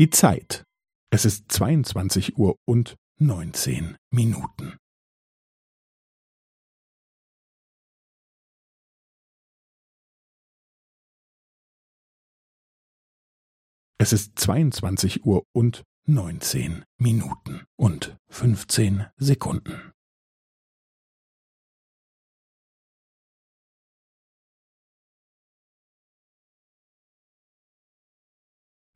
Die Zeit. Es ist 22 Uhr und 19 Minuten. Es ist 22 Uhr und 19 Minuten und 15 Sekunden.